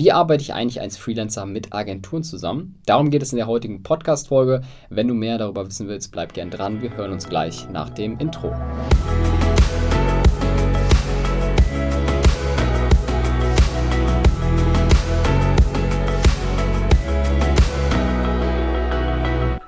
Wie arbeite ich eigentlich als Freelancer mit Agenturen zusammen? Darum geht es in der heutigen Podcast-Folge. Wenn du mehr darüber wissen willst, bleib gern dran. Wir hören uns gleich nach dem Intro.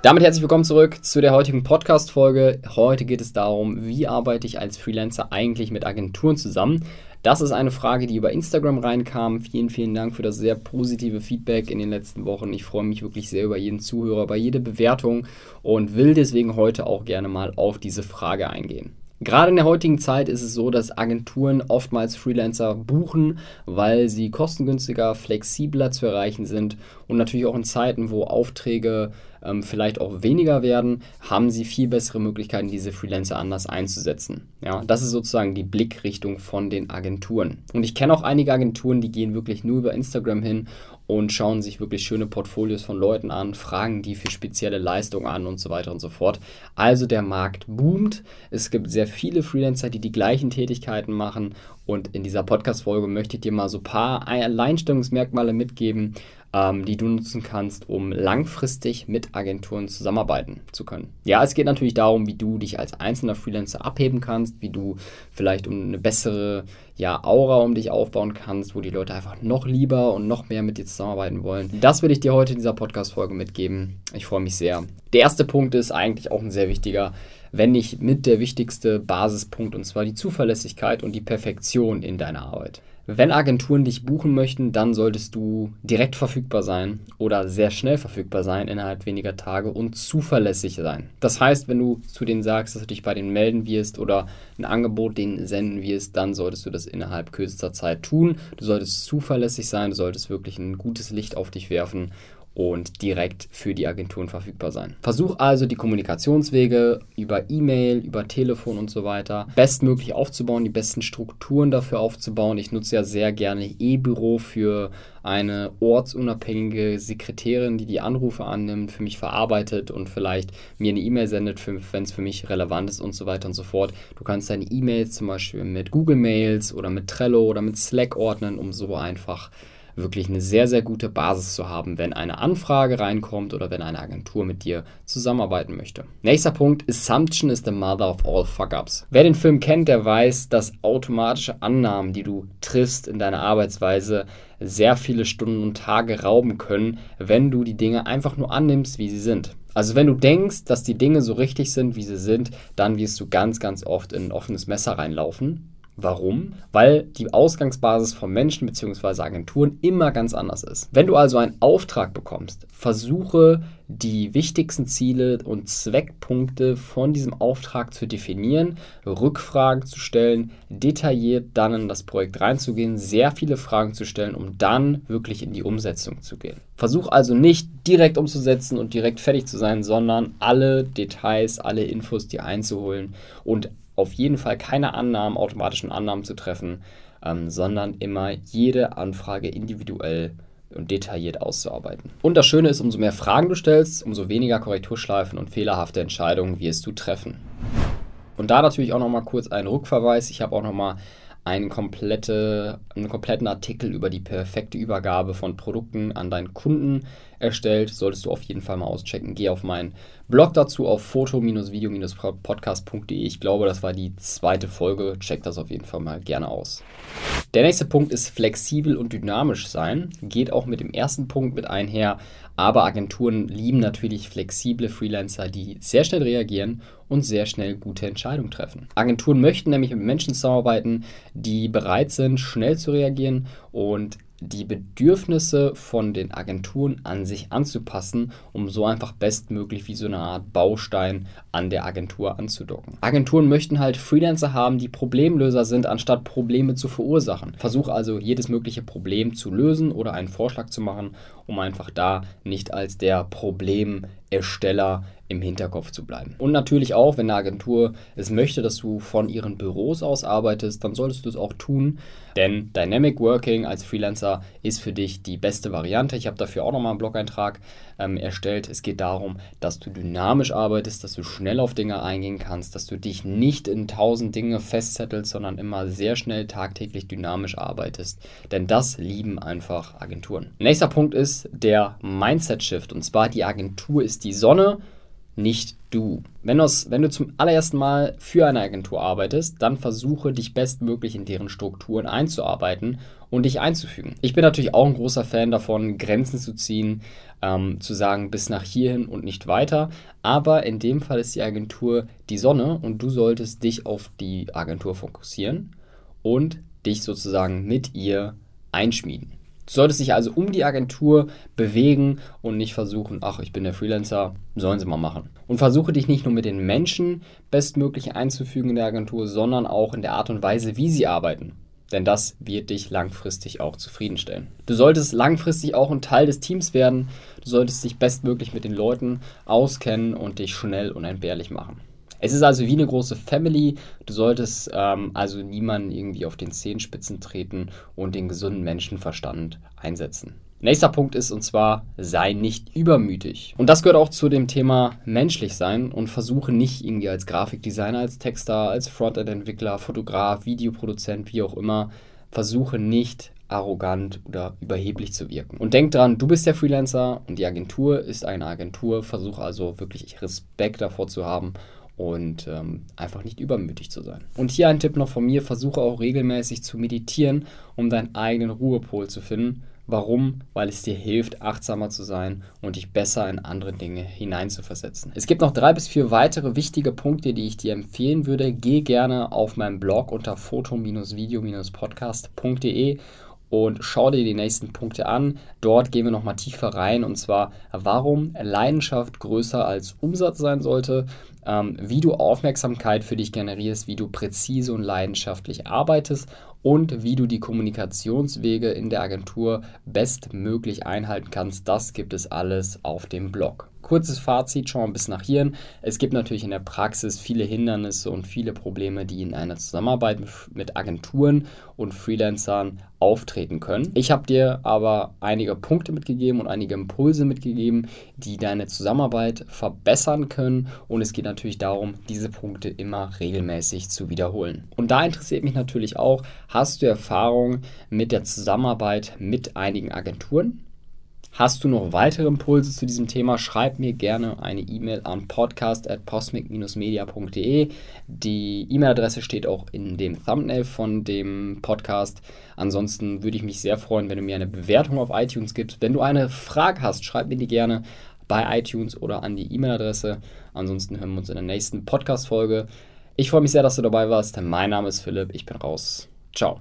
Damit herzlich willkommen zurück zu der heutigen Podcast-Folge. Heute geht es darum, wie arbeite ich als Freelancer eigentlich mit Agenturen zusammen. Das ist eine Frage, die über Instagram reinkam. Vielen, vielen Dank für das sehr positive Feedback in den letzten Wochen. Ich freue mich wirklich sehr über jeden Zuhörer, über jede Bewertung und will deswegen heute auch gerne mal auf diese Frage eingehen. Gerade in der heutigen Zeit ist es so, dass Agenturen oftmals Freelancer buchen, weil sie kostengünstiger, flexibler zu erreichen sind und natürlich auch in Zeiten, wo Aufträge ähm, vielleicht auch weniger werden, haben sie viel bessere Möglichkeiten, diese Freelancer anders einzusetzen. Ja, das ist sozusagen die Blickrichtung von den Agenturen. Und ich kenne auch einige Agenturen, die gehen wirklich nur über Instagram hin und schauen sich wirklich schöne Portfolios von Leuten an, fragen die für spezielle Leistungen an und so weiter und so fort. Also der Markt boomt. Es gibt sehr viele Freelancer, die die gleichen Tätigkeiten machen. Und in dieser Podcast-Folge möchte ich dir mal so ein paar Alleinstellungsmerkmale mitgeben, ähm, die du nutzen kannst, um langfristig mit Agenturen zusammenarbeiten zu können. Ja, es geht natürlich darum, wie du dich als einzelner Freelancer abheben kannst, wie du vielleicht um eine bessere ja, Aura um dich aufbauen kannst, wo die Leute einfach noch lieber und noch mehr mit dir zusammenarbeiten wollen. Das will ich dir heute in dieser Podcast-Folge mitgeben. Ich freue mich sehr. Der erste Punkt ist eigentlich auch ein sehr wichtiger, wenn nicht mit der wichtigste Basispunkt, und zwar die Zuverlässigkeit und die Perfektion in deiner Arbeit. Wenn Agenturen dich buchen möchten, dann solltest du direkt verfügbar sein oder sehr schnell verfügbar sein innerhalb weniger Tage und zuverlässig sein. Das heißt, wenn du zu denen sagst, dass du dich bei denen melden wirst oder ein Angebot denen senden wirst, dann solltest du das innerhalb kürzester Zeit tun. Du solltest zuverlässig sein, du solltest wirklich ein gutes Licht auf dich werfen und direkt für die Agenturen verfügbar sein. Versuch also die Kommunikationswege über E-Mail, über Telefon und so weiter bestmöglich aufzubauen, die besten Strukturen dafür aufzubauen. Ich nutze ja sehr gerne E-Büro für eine ortsunabhängige Sekretärin, die die Anrufe annimmt, für mich verarbeitet und vielleicht mir eine E-Mail sendet, wenn es für mich relevant ist und so weiter und so fort. Du kannst deine E-Mails zum Beispiel mit Google Mails oder mit Trello oder mit Slack ordnen, um so einfach wirklich eine sehr, sehr gute Basis zu haben, wenn eine Anfrage reinkommt oder wenn eine Agentur mit dir zusammenarbeiten möchte. Nächster Punkt, Assumption is the mother of all fuck-ups. Wer den Film kennt, der weiß, dass automatische Annahmen, die du triffst in deiner Arbeitsweise, sehr viele Stunden und Tage rauben können, wenn du die Dinge einfach nur annimmst, wie sie sind. Also wenn du denkst, dass die Dinge so richtig sind, wie sie sind, dann wirst du ganz, ganz oft in ein offenes Messer reinlaufen Warum? Weil die Ausgangsbasis von Menschen bzw. Agenturen immer ganz anders ist. Wenn du also einen Auftrag bekommst, versuche die wichtigsten Ziele und Zweckpunkte von diesem Auftrag zu definieren, Rückfragen zu stellen, detailliert dann in das Projekt reinzugehen, sehr viele Fragen zu stellen, um dann wirklich in die Umsetzung zu gehen. Versuch also nicht direkt umzusetzen und direkt fertig zu sein, sondern alle Details, alle Infos dir einzuholen und auf jeden Fall keine Annahmen, automatischen Annahmen zu treffen, ähm, sondern immer jede Anfrage individuell und detailliert auszuarbeiten. Und das Schöne ist, umso mehr Fragen du stellst, umso weniger Korrekturschleifen und fehlerhafte Entscheidungen wirst du treffen. Und da natürlich auch nochmal kurz ein Rückverweis. Ich habe auch nochmal einen, komplette, einen kompletten Artikel über die perfekte Übergabe von Produkten an deinen Kunden erstellt. Solltest du auf jeden Fall mal auschecken. Geh auf meinen Blog dazu auf foto-video-podcast.de. Ich glaube, das war die zweite Folge. Check das auf jeden Fall mal gerne aus. Der nächste Punkt ist flexibel und dynamisch sein. Geht auch mit dem ersten Punkt mit einher. Aber Agenturen lieben natürlich flexible Freelancer, die sehr schnell reagieren und sehr schnell gute Entscheidungen treffen. Agenturen möchten nämlich mit Menschen zusammenarbeiten, die bereit sind, schnell zu reagieren und die Bedürfnisse von den Agenturen an sich anzupassen, um so einfach bestmöglich wie so eine Art Baustein an der Agentur anzudocken. Agenturen möchten halt Freelancer haben, die Problemlöser sind, anstatt Probleme zu verursachen. Versuch also jedes mögliche Problem zu lösen oder einen Vorschlag zu machen, um einfach da nicht als der Problemersteller im Hinterkopf zu bleiben. Und natürlich auch, wenn eine Agentur es möchte, dass du von ihren Büros aus arbeitest, dann solltest du es auch tun, denn Dynamic Working als Freelancer ist für dich die beste Variante. Ich habe dafür auch nochmal einen Blog-Eintrag ähm, erstellt. Es geht darum, dass du dynamisch arbeitest, dass du schnell auf Dinge eingehen kannst, dass du dich nicht in tausend Dinge festzettelst, sondern immer sehr schnell tagtäglich dynamisch arbeitest. Denn das lieben einfach Agenturen. Nächster Punkt ist der Mindset-Shift. Und zwar die Agentur ist die Sonne nicht du. Wenn, wenn du zum allerersten Mal für eine Agentur arbeitest, dann versuche dich bestmöglich in deren Strukturen einzuarbeiten und dich einzufügen. Ich bin natürlich auch ein großer Fan davon, Grenzen zu ziehen, ähm, zu sagen, bis nach hierhin und nicht weiter. Aber in dem Fall ist die Agentur die Sonne und du solltest dich auf die Agentur fokussieren und dich sozusagen mit ihr einschmieden. Du solltest dich also um die Agentur bewegen und nicht versuchen, ach, ich bin der Freelancer, sollen sie mal machen. Und versuche dich nicht nur mit den Menschen bestmöglich einzufügen in der Agentur, sondern auch in der Art und Weise, wie sie arbeiten. Denn das wird dich langfristig auch zufriedenstellen. Du solltest langfristig auch ein Teil des Teams werden. Du solltest dich bestmöglich mit den Leuten auskennen und dich schnell und entbehrlich machen. Es ist also wie eine große Family. Du solltest ähm, also niemanden irgendwie auf den Zehenspitzen treten und den gesunden Menschenverstand einsetzen. Nächster Punkt ist und zwar, sei nicht übermütig. Und das gehört auch zu dem Thema menschlich sein und versuche nicht irgendwie als Grafikdesigner, als Texter, als Frontend-Entwickler, Fotograf, Videoproduzent, wie auch immer, versuche nicht arrogant oder überheblich zu wirken. Und denk dran, du bist der Freelancer und die Agentur ist eine Agentur. Versuche also wirklich Respekt davor zu haben und ähm, einfach nicht übermütig zu sein. Und hier ein Tipp noch von mir, versuche auch regelmäßig zu meditieren, um deinen eigenen Ruhepol zu finden. Warum? Weil es dir hilft, achtsamer zu sein und dich besser in andere Dinge hineinzuversetzen. Es gibt noch drei bis vier weitere wichtige Punkte, die ich dir empfehlen würde. Geh gerne auf meinen Blog unter foto-video-podcast.de und schau dir die nächsten Punkte an. Dort gehen wir nochmal tiefer rein und zwar, warum Leidenschaft größer als Umsatz sein sollte, ähm, wie du Aufmerksamkeit für dich generierst, wie du präzise und leidenschaftlich arbeitest und wie du die Kommunikationswege in der Agentur bestmöglich einhalten kannst. Das gibt es alles auf dem Blog. Kurzes Fazit, schau mal bis nach hier. Es gibt natürlich in der Praxis viele Hindernisse und viele Probleme, die in einer Zusammenarbeit mit Agenturen und Freelancern auftreten können. Ich habe dir aber einige Punkte mitgegeben und einige Impulse mitgegeben, die deine Zusammenarbeit verbessern können. Und es geht natürlich darum, diese Punkte immer regelmäßig zu wiederholen. Und da interessiert mich natürlich auch, hast du Erfahrung mit der Zusammenarbeit mit einigen Agenturen? Hast du noch weitere Impulse zu diesem Thema? Schreib mir gerne eine E-Mail an podcast.cosmic-media.de. Die E-Mail-Adresse steht auch in dem Thumbnail von dem Podcast. Ansonsten würde ich mich sehr freuen, wenn du mir eine Bewertung auf iTunes gibst. Wenn du eine Frage hast, schreib mir die gerne bei iTunes oder an die E-Mail-Adresse. Ansonsten hören wir uns in der nächsten Podcast-Folge. Ich freue mich sehr, dass du dabei warst. Mein Name ist Philipp. Ich bin raus. Ciao.